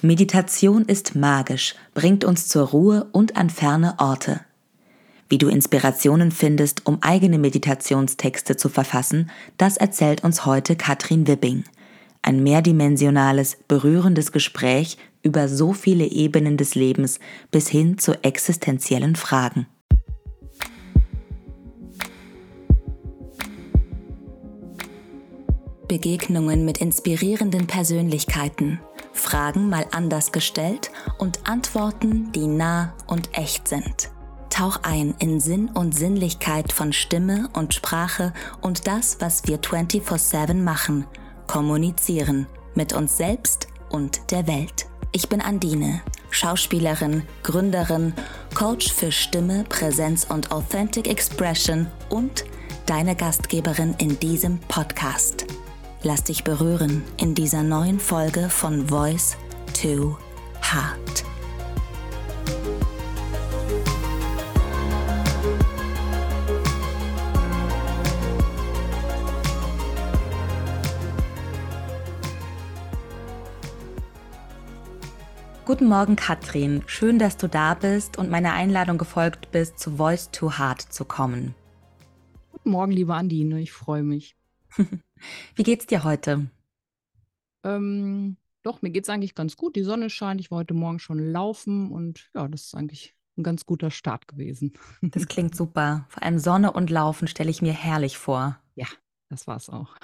Meditation ist magisch, bringt uns zur Ruhe und an ferne Orte. Wie du Inspirationen findest, um eigene Meditationstexte zu verfassen, das erzählt uns heute Katrin Wibbing. Ein mehrdimensionales, berührendes Gespräch über so viele Ebenen des Lebens bis hin zu existenziellen Fragen. Begegnungen mit inspirierenden Persönlichkeiten – Fragen mal anders gestellt und Antworten, die nah und echt sind. Tauch ein in Sinn und Sinnlichkeit von Stimme und Sprache und das, was wir 24/7 machen, kommunizieren mit uns selbst und der Welt. Ich bin Andine, Schauspielerin, Gründerin, Coach für Stimme, Präsenz und Authentic Expression und deine Gastgeberin in diesem Podcast. Lass dich berühren in dieser neuen Folge von Voice to Heart. Guten Morgen, Katrin. Schön, dass du da bist und meiner Einladung gefolgt bist, zu Voice to Heart zu kommen. Guten Morgen, liebe Andine. Ich freue mich. Wie geht's dir heute? Ähm, doch, mir geht's eigentlich ganz gut. Die Sonne scheint. Ich war heute Morgen schon laufen und ja, das ist eigentlich ein ganz guter Start gewesen. Das klingt super. Vor allem Sonne und Laufen stelle ich mir herrlich vor. Ja, das war's auch.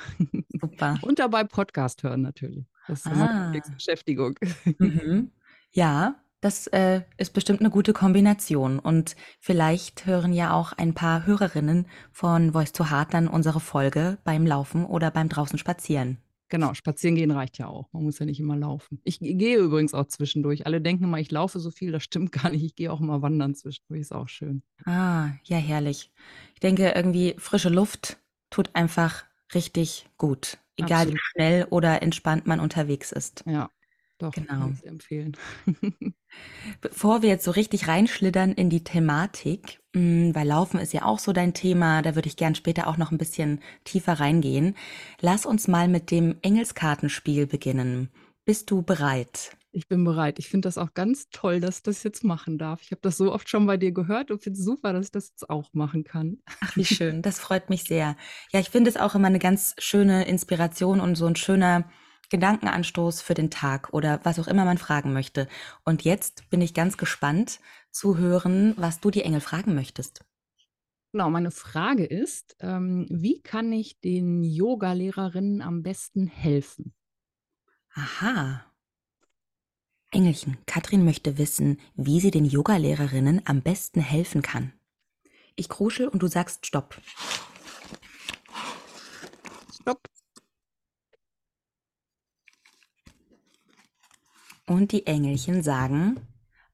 Super. Und dabei Podcast hören natürlich. Das ist immer Ah. die Beschäftigung. Mhm. Ja, das äh, ist bestimmt eine gute Kombination. Und vielleicht hören ja auch ein paar Hörerinnen von Voice to Heart dann unsere Folge beim Laufen oder beim draußen spazieren. Genau, spazieren gehen reicht ja auch. Man muss ja nicht immer laufen. Ich gehe übrigens auch zwischendurch. Alle denken immer, ich laufe so viel. Das stimmt gar nicht. Ich gehe auch immer wandern zwischendurch. Ist auch schön. Ah, ja, herrlich. Ich denke, irgendwie frische Luft tut einfach richtig gut. Egal wie Absolut. schnell oder entspannt man unterwegs ist. Ja, doch, Genau. kann ich empfehlen. Bevor wir jetzt so richtig reinschlittern in die Thematik, mh, weil Laufen ist ja auch so dein Thema, da würde ich gern später auch noch ein bisschen tiefer reingehen. Lass uns mal mit dem Engelskartenspiel beginnen. Bist du bereit? Ich bin bereit. Ich finde das auch ganz toll, dass ich das jetzt machen darf. Ich habe das so oft schon bei dir gehört und finde es super, dass ich das jetzt auch machen kann. Ach, wie schön, das freut mich sehr. Ja, ich finde es auch immer eine ganz schöne Inspiration und so ein schöner Gedankenanstoß für den Tag oder was auch immer man fragen möchte. Und jetzt bin ich ganz gespannt zu hören, was du die Engel fragen möchtest. Genau, meine Frage ist, ähm, wie kann ich den Yoga-Lehrerinnen am besten helfen? Aha. Engelchen, Katrin möchte wissen, wie sie den Yogalehrerinnen am besten helfen kann. Ich kruschel und du sagst Stopp. Stopp. Und die Engelchen sagen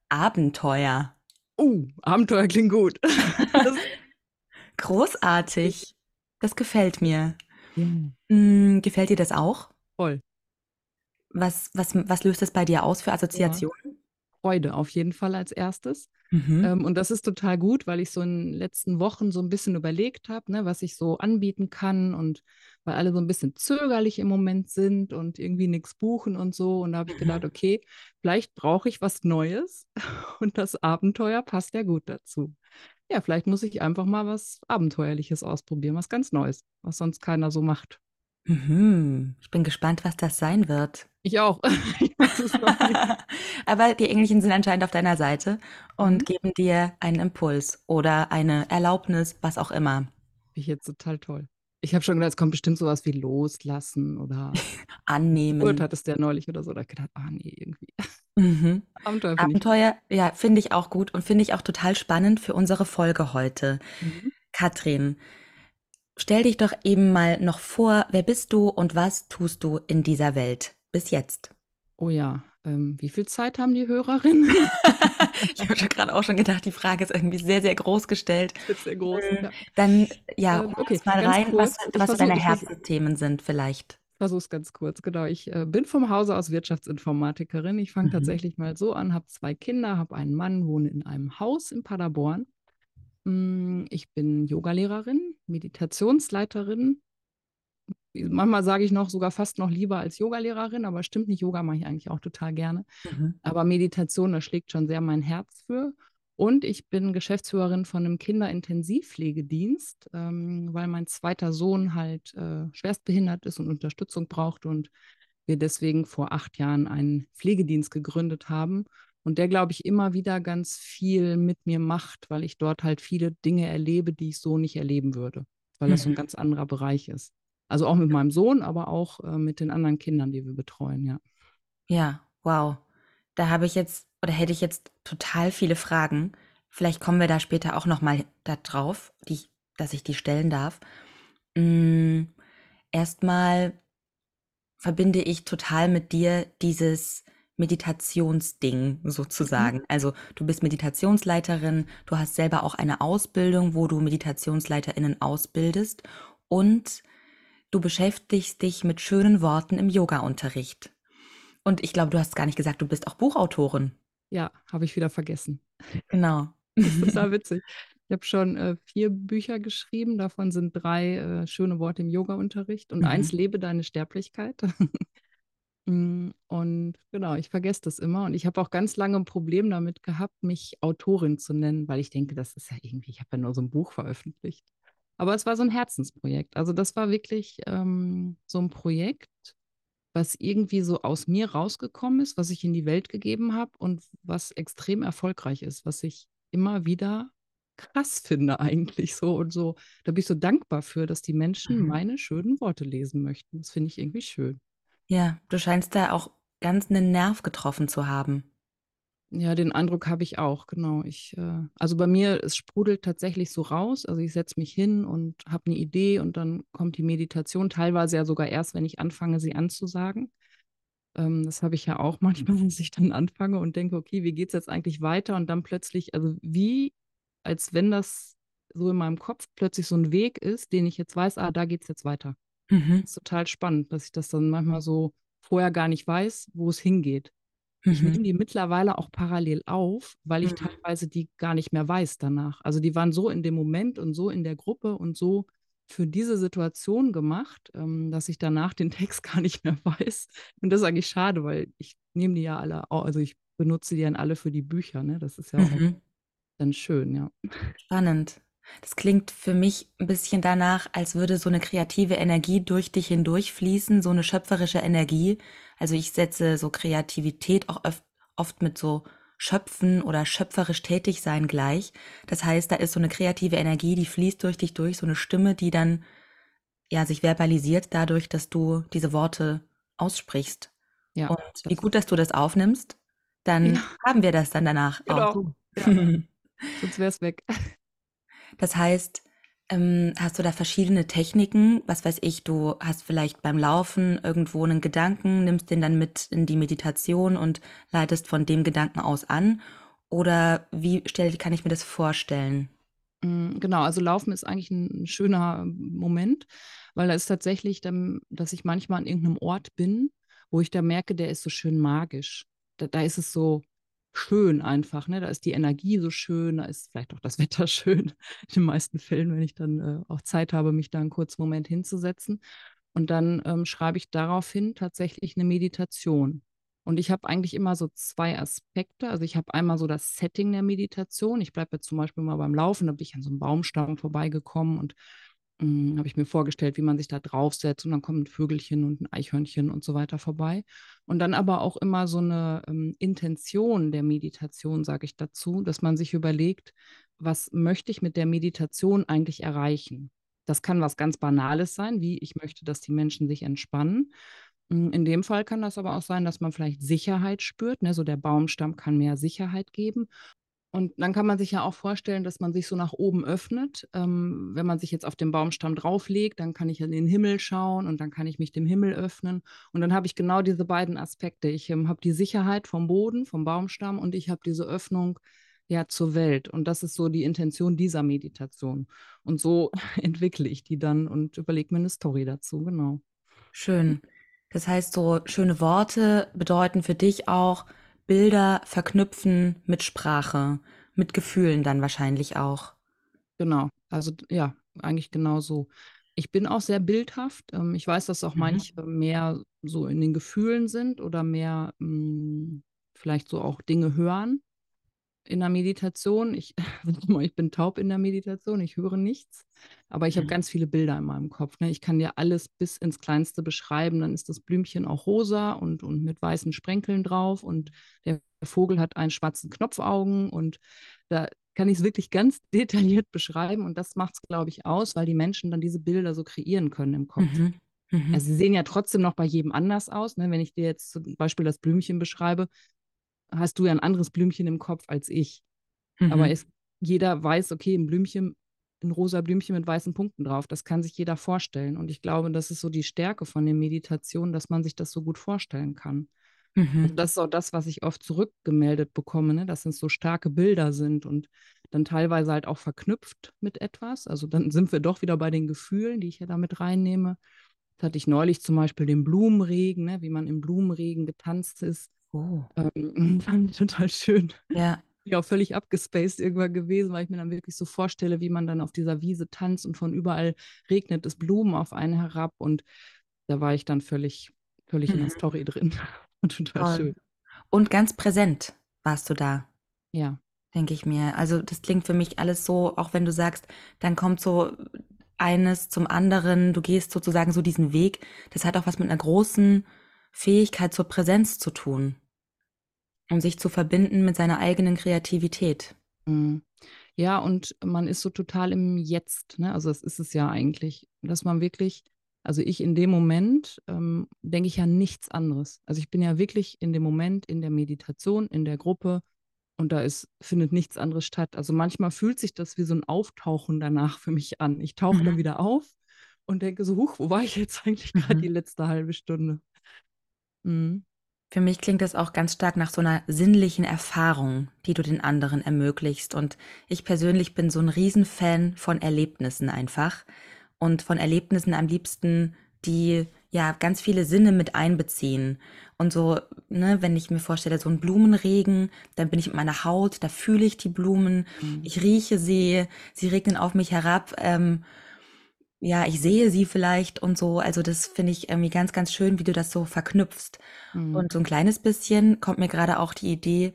Abenteuer. Oh, Abenteuer klingt gut. Großartig. Das gefällt mir. ja, Hm, gefällt dir das auch? voll. Was, was, was löst das bei dir aus für Assoziationen? Freude auf jeden Fall als erstes. Mhm. Ähm, und das ist total gut, weil ich so in den letzten Wochen so ein bisschen überlegt habe, ne, was ich so anbieten kann und weil alle so ein bisschen zögerlich im Moment sind und irgendwie nichts buchen und so. Und da habe ich Mhm. gedacht, okay, vielleicht brauche ich was Neues und das Abenteuer passt ja gut dazu. Ja, vielleicht muss ich einfach mal was Abenteuerliches ausprobieren, was ganz Neues, was sonst keiner so macht. Mhm. Ich bin gespannt, was das sein wird. Ich auch. Ich weiß es noch nicht. Aber die Engelchen sind anscheinend auf deiner Seite und Mhm. geben dir einen Impuls oder eine Erlaubnis, was auch immer. Finde ich jetzt total toll. Ich habe schon gedacht, es kommt bestimmt sowas wie loslassen oder Geburt Annehmen. hattest du ja neulich oder so. Da hab ich gedacht, ah nee, irgendwie. Mhm. Abenteuer finde ich. Abenteuer, ja, finde ich auch gut und finde ich auch total spannend für unsere Folge heute. Mhm. Katrin, stell dich doch eben mal noch vor, wer bist du und was tust du in dieser Welt bis jetzt? Oh ja, ähm, wie viel Zeit haben die Hörerinnen? Ich habe gerade auch schon gedacht, die Frage ist irgendwie sehr, sehr groß gestellt. Sehr groß. Ja. Dann, ja, Ähm, okay, mal rein, was, kurz. Was versuch- deine Herzensthemen sind vielleicht. Ich versuche es ganz kurz. Genau, ich äh, bin vom Hause aus Wirtschaftsinformatikerin. Ich fange Mhm. tatsächlich mal so an, habe zwei Kinder, habe einen Mann, wohne in einem Haus in Paderborn. Mm, Ich bin Yogalehrerin, Meditationsleiterin, manchmal sage ich noch sogar fast noch lieber als Yogalehrerin, aber stimmt nicht, Yoga mache ich eigentlich auch total gerne. Mhm. Aber Meditation, da schlägt schon sehr mein Herz für. Und ich bin Geschäftsführerin von einem Kinderintensivpflegedienst, ähm, weil mein zweiter Sohn halt äh, schwerstbehindert ist und Unterstützung braucht und wir deswegen vor acht Jahren einen Pflegedienst gegründet haben und der, glaube ich, immer wieder ganz viel mit mir macht, weil ich dort halt viele Dinge erlebe, die ich so nicht erleben würde, weil mhm. das so ein mhm. ganz anderer Bereich ist. Also auch mit meinem Sohn, aber auch äh, mit den anderen Kindern, die wir betreuen, ja. Ja, wow. Da habe ich jetzt oder hätte ich jetzt total viele Fragen. Vielleicht kommen wir da später auch noch mal darauf, die, dass ich die stellen darf. Mm, erstmal verbinde ich total mit dir dieses Meditationsding sozusagen. Mhm. Also du bist Meditationsleiterin, du hast selber auch eine Ausbildung, wo du Meditationsleiterinnen ausbildest und du beschäftigst dich mit schönen Worten im Yoga-Unterricht. Und ich glaube, du hast gar nicht gesagt, du bist auch Buchautorin. Ja, habe ich wieder vergessen. Genau. Das ist total witzig. Ich habe schon äh, vier Bücher geschrieben, davon sind drei äh, schöne Worte im Yoga-Unterricht und mhm. eins Lebe deine Sterblichkeit. Mm, und genau, ich vergesse das immer. Und ich habe auch ganz lange ein Problem damit gehabt, mich Autorin zu nennen, weil ich denke, das ist ja irgendwie, ich habe ja nur so ein Buch veröffentlicht. Aber es war so ein Herzensprojekt. Also das war wirklich ähm, so ein Projekt, was irgendwie so aus mir rausgekommen ist, was ich in die Welt gegeben habe und was extrem erfolgreich ist, was ich immer wieder krass finde eigentlich so und so. Da bin ich so dankbar für, dass die Menschen mhm. meine schönen Worte lesen möchten. Das finde ich irgendwie schön. Ja, du scheinst da auch ganz einen Nerv getroffen zu haben. Ja, den Eindruck habe ich auch, genau. Ich, äh, also bei mir, es sprudelt tatsächlich so raus. Also ich setze mich hin und habe eine Idee und dann kommt die Meditation, teilweise ja sogar erst, wenn ich anfange, sie anzusagen. Ähm, das habe ich ja auch manchmal, dass ich dann anfange und denke, okay, wie geht es jetzt eigentlich weiter? Und dann plötzlich, also wie, als wenn das so in meinem Kopf plötzlich so ein Weg ist, den ich jetzt weiß, ah, da geht es jetzt weiter. Mhm. Das ist total spannend, dass ich das dann manchmal so vorher gar nicht weiß, wo es hingeht. Ich nehme mhm. die mittlerweile auch parallel auf, weil ich mhm. teilweise die gar nicht mehr weiß danach. Also die waren so in dem Moment und so in der Gruppe und so für diese Situation gemacht, ähm, dass ich danach den Text gar nicht mehr weiß. Und das ist eigentlich schade, weil ich nehme die ja alle, also ich benutze die dann alle für die Bücher. Ne? Das ist ja auch mhm. dann schön, ja. Spannend. Das klingt für mich ein bisschen danach, als würde so eine kreative Energie durch dich hindurchfließen, so eine schöpferische Energie. Also ich setze so Kreativität auch oft, oft mit so Schöpfen oder schöpferisch tätig sein gleich. Das heißt, da ist so eine kreative Energie, die fließt durch dich durch, so eine Stimme, die dann ja sich verbalisiert dadurch, dass du diese Worte aussprichst. Ja, Und wie gut, dass du das aufnimmst, dann ja. haben wir das dann danach genau. auch. Ja. Sonst wäre es weg. Das heißt, ähm, hast du da verschiedene Techniken? Was weiß ich, du hast vielleicht beim Laufen irgendwo einen Gedanken, nimmst den dann mit in die Meditation und leitest von dem Gedanken aus an? Oder wie stell, kann ich mir das vorstellen? Mm, genau, also Laufen ist eigentlich ein schöner Moment, weil da ist tatsächlich, dann, dass ich manchmal an irgendeinem Ort bin, wo ich da merke, der ist so schön magisch. Da, da ist es so, schön einfach. Ne? Da ist die Energie so schön, da ist vielleicht auch das Wetter schön. In den meisten Fällen, wenn ich dann äh, auch Zeit habe, mich da einen kurzen Moment hinzusetzen. Und dann ähm, schreibe ich daraufhin tatsächlich eine Meditation. Und ich habe eigentlich immer so zwei Aspekte. Also ich habe einmal so das Setting der Meditation. Ich bleibe jetzt zum Beispiel mal beim Laufen, da bin ich an so einem Baumstamm vorbeigekommen und habe ich mir vorgestellt, wie man sich da draufsetzt und dann kommen Vögelchen und ein Eichhörnchen und so weiter vorbei. Und dann aber auch immer so eine ähm, Intention der Meditation, sage ich dazu, dass man sich überlegt, was möchte ich mit der Meditation eigentlich erreichen? Das kann was ganz Banales sein, wie ich möchte, dass die Menschen sich entspannen. Hm, in dem Fall kann das aber auch sein, dass man vielleicht Sicherheit spürt. Ne? So der Baumstamm kann mehr Sicherheit geben. Und dann kann man sich ja auch vorstellen, dass man sich so nach oben öffnet. Ähm, wenn man sich jetzt auf den Baumstamm drauflegt, dann kann ich in den Himmel schauen und dann kann ich mich dem Himmel öffnen. Und dann habe ich genau diese beiden Aspekte. Ich ähm, habe die Sicherheit vom Boden, vom Baumstamm und ich habe diese Öffnung ja zur Welt. Und das ist so die Intention dieser Meditation. Und so entwickle ich die dann und überlege mir eine Story dazu, genau. Schön. Das heißt, so schöne Worte bedeuten für dich auch, Bilder verknüpfen mit Sprache, mit Gefühlen dann wahrscheinlich auch. Genau, also ja, eigentlich genau so. ich bin auch sehr bildhaft. Ähm, ich weiß, dass auch Mhm. manche mehr so in den Gefühlen sind oder mehr hm, vielleicht so auch Dinge hören in der Meditation. Ich, ich bin taub in der Meditation, ich höre nichts, aber ich habe Mhm. ganz viele Bilder in meinem Kopf. Ne? Ich kann dir alles bis ins Kleinste beschreiben. Dann ist das Blümchen auch rosa und, und mit weißen Sprenkeln drauf und der Vogel hat einen schwarzen Knopfaugen und da kann ich es wirklich ganz detailliert beschreiben und das macht es, glaube ich, aus, weil die Menschen dann diese Bilder so kreieren können im Kopf. Mhm. Mhm. Also sie sehen ja trotzdem noch bei jedem anders aus. Ne? Wenn ich dir jetzt zum Beispiel das Blümchen beschreibe, hast du ja ein anderes Blümchen im Kopf als ich. Aber Mhm. es, jeder weiß, okay, ein Blümchen, ein rosa Blümchen mit weißen Punkten drauf, das kann sich jeder vorstellen. Und ich glaube, das ist so die Stärke von der Meditation, dass man sich das so gut vorstellen kann. Mhm. das ist auch das, was ich oft zurückgemeldet bekomme, ne? dass es so starke Bilder sind und dann teilweise halt auch verknüpft mit etwas. Also dann sind wir doch wieder bei den Gefühlen, die ich ja damit reinnehme. Das hatte ich neulich zum Beispiel den Blumenregen, ne? wie man im Blumenregen getanzt ist. Oh. Ähm, fand ich total schön. Ja. Ja, auch völlig abgespaced irgendwann gewesen, weil ich mir dann wirklich so vorstelle, wie man dann auf dieser Wiese tanzt und von überall regnet es Blumen auf einen herab. Und da war ich dann völlig, völlig in der Mhm. Story drin. Total Toll. schön. Und ganz präsent warst du da, Ja. denke ich mir. Also das klingt für mich alles so, auch wenn du sagst, dann kommt so eines zum anderen, du gehst sozusagen so diesen Weg. Das hat auch was mit einer großen Fähigkeit zur Präsenz zu tun, um sich zu verbinden mit seiner eigenen Kreativität. Mhm. Ja, und man ist so total im Jetzt, ne? Also das ist es ja eigentlich, dass man wirklich, also ich in dem Moment ähm, denke ich ja nichts anderes. Also ich bin ja wirklich in dem Moment in der Meditation, in der Gruppe und da ist, findet nichts anderes statt. Also manchmal fühlt sich das wie so ein Auftauchen danach für mich an. Ich tauche dann Mhm. wieder auf und denke so, huch, wo war ich jetzt eigentlich gerade Mhm. die letzte halbe Stunde? Mhm. Für mich klingt das auch ganz stark nach so einer sinnlichen Erfahrung, die du den anderen ermöglichst. Und ich persönlich bin so ein Riesenfan von Erlebnissen einfach. Und von Erlebnissen am liebsten, die ja ganz viele Sinne mit einbeziehen. Und so, ne, wenn ich mir vorstelle, so ein Blumenregen, dann bin ich mit meiner Haut, da fühle ich die Blumen, Mhm. ich rieche sie, sie regnen auf mich herab. Ähm, ja, ich sehe sie vielleicht und so. Also das finde ich irgendwie ganz, ganz schön, wie du das so verknüpfst. Mhm. Und so ein kleines bisschen kommt mir gerade auch die Idee,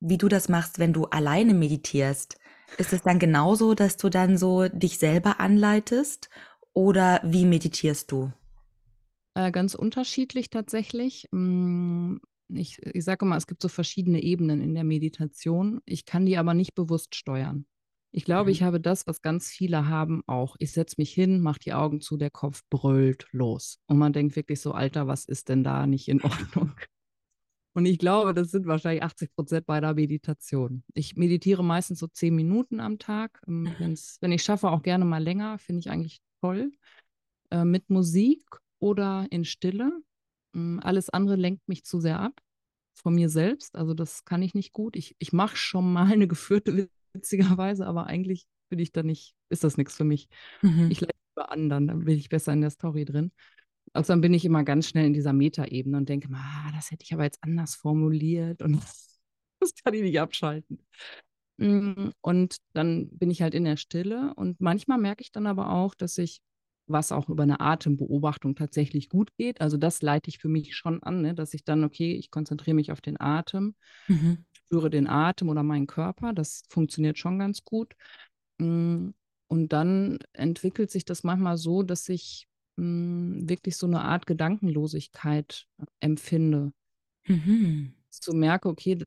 wie du das machst, wenn du alleine meditierst. Ist es dann genauso, dass du dann so dich selber anleitest? Oder wie meditierst du? Äh, ganz unterschiedlich tatsächlich. Mm, Ich, ich sage immer, es gibt so verschiedene Ebenen in der Meditation. Ich kann die aber nicht bewusst steuern. Ich glaube, ich Mhm. habe das, was ganz viele haben, auch. Ich setze mich hin, mache die Augen zu, der Kopf brüllt los. Und man denkt wirklich so, Alter, was ist denn da nicht in Ordnung? Und ich glaube, das sind wahrscheinlich 80 Prozent bei der Meditation. Ich meditiere meistens so zehn Minuten am Tag. Ähm, wenn's, wenn ich schaffe, auch gerne mal länger, finde ich eigentlich toll. Äh, mit Musik oder in Stille. Mm, Alles andere lenkt mich zu sehr ab von mir selbst. Also das kann ich nicht gut. Ich, ich mache schon mal eine geführte, witzigerweise, aber eigentlich bin ich da nicht, ist das nichts für mich. Mhm. Ich leite über anderen, dann bin ich besser in der Story drin. Also dann bin ich immer ganz schnell in dieser Metaebene und denke, ah, das hätte ich aber jetzt anders formuliert und das kann ich nicht abschalten. Mm, Und dann bin ich halt in der Stille und manchmal merke ich dann aber auch, dass ich, was auch über eine Atembeobachtung tatsächlich gut geht, also das leite ich für mich schon an, ne, dass ich dann, okay, ich konzentriere mich auf den Atem, Mhm. Spüre den Atem oder meinen Körper, das funktioniert schon ganz gut. Mm, Und dann entwickelt sich das manchmal so, dass ich mm, wirklich so eine Art Gedankenlosigkeit äh, empfinde Mhm. so merke, okay,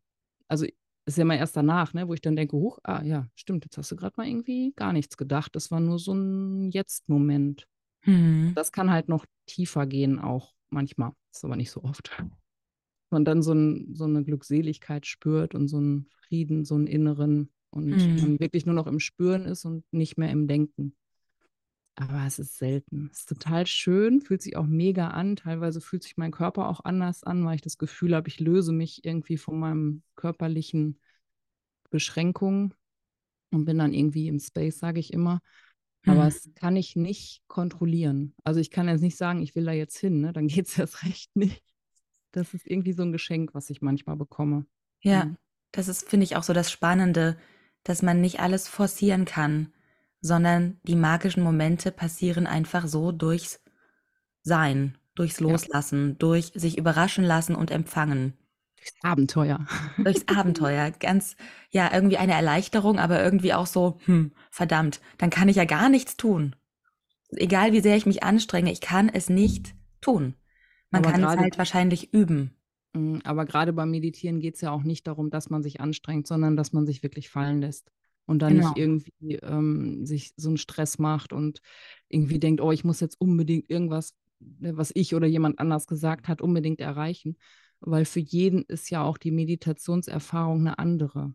also ist ja immer erst danach, ne, wo ich dann denke, huch, ah ja, stimmt, jetzt hast du gerade mal irgendwie gar nichts gedacht. Das war nur so ein Jetzt-Moment. Mhm. Das kann halt noch tiefer gehen auch manchmal, ist aber nicht so oft. Man dann so, ein, so eine Glückseligkeit spürt und so einen Frieden, so einen inneren und Mhm. man wirklich nur noch im Spüren ist und nicht mehr im Denken. Aber es ist selten. Es ist total schön, fühlt sich auch mega an. Teilweise fühlt sich mein Körper auch anders an, weil ich das Gefühl habe, ich löse mich irgendwie von meinem körperlichen Beschränkungen und bin dann irgendwie im Space, sage ich immer. Aber Mhm. es kann ich nicht kontrollieren. Also ich kann jetzt nicht sagen, ich will da jetzt hin, ne? Dann geht es erst recht nicht. Das ist irgendwie so ein Geschenk, was ich manchmal bekomme. Ja, Mhm. das ist, finde ich, auch so das Spannende, dass man nicht alles forcieren kann. sondern die magischen Momente passieren einfach so durchs Sein, durchs Loslassen, ja. durch sich überraschen lassen und empfangen. Durchs Abenteuer. Durchs Abenteuer. Ganz, ja, irgendwie eine Erleichterung, aber irgendwie auch so, hm, verdammt, dann kann ich ja gar nichts tun. Egal wie sehr ich mich anstrenge, ich kann es nicht tun. Man aber kann es halt wahrscheinlich üben. Mm, aber gerade beim Meditieren geht es ja auch nicht darum, dass man sich anstrengt, sondern dass man sich wirklich fallen lässt und dann genau. nicht irgendwie ähm, sich so einen Stress macht und irgendwie denkt, oh, ich muss jetzt unbedingt irgendwas, ne, was ich oder jemand anders gesagt hat, unbedingt erreichen. Weil für jeden ist ja auch die Meditationserfahrung eine andere.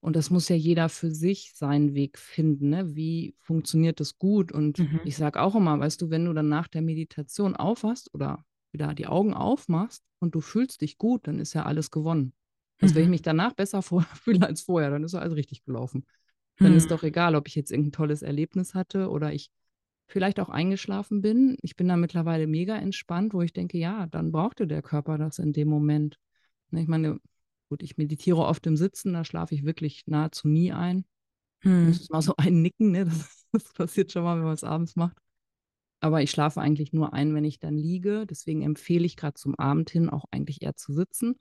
Und das muss ja jeder für sich seinen Weg finden. Ne? Wie funktioniert das gut? Und mhm. ich sage auch immer, weißt du, wenn du dann nach der Meditation aufwachst oder wieder die Augen aufmachst und du fühlst dich gut, dann ist ja alles gewonnen. Also mhm. wenn ich mhm. mich danach besser fühle als vorher, dann ist ja alles richtig gelaufen. Dann mhm. ist doch egal, ob ich jetzt irgendein tolles Erlebnis hatte oder ich vielleicht auch eingeschlafen bin. Ich bin da mittlerweile mega entspannt, wo ich denke, ja, dann brauchte der Körper das in dem Moment. Ne, ich meine, gut, ich meditiere oft im Sitzen, da schlafe ich wirklich nahezu nie ein. Hm. Das ist mal so ein Nicken, ne? das, das passiert schon mal, wenn man es abends macht. Aber ich schlafe eigentlich nur ein, wenn ich dann liege. Deswegen empfehle ich gerade zum Abend hin auch eigentlich eher zu sitzen.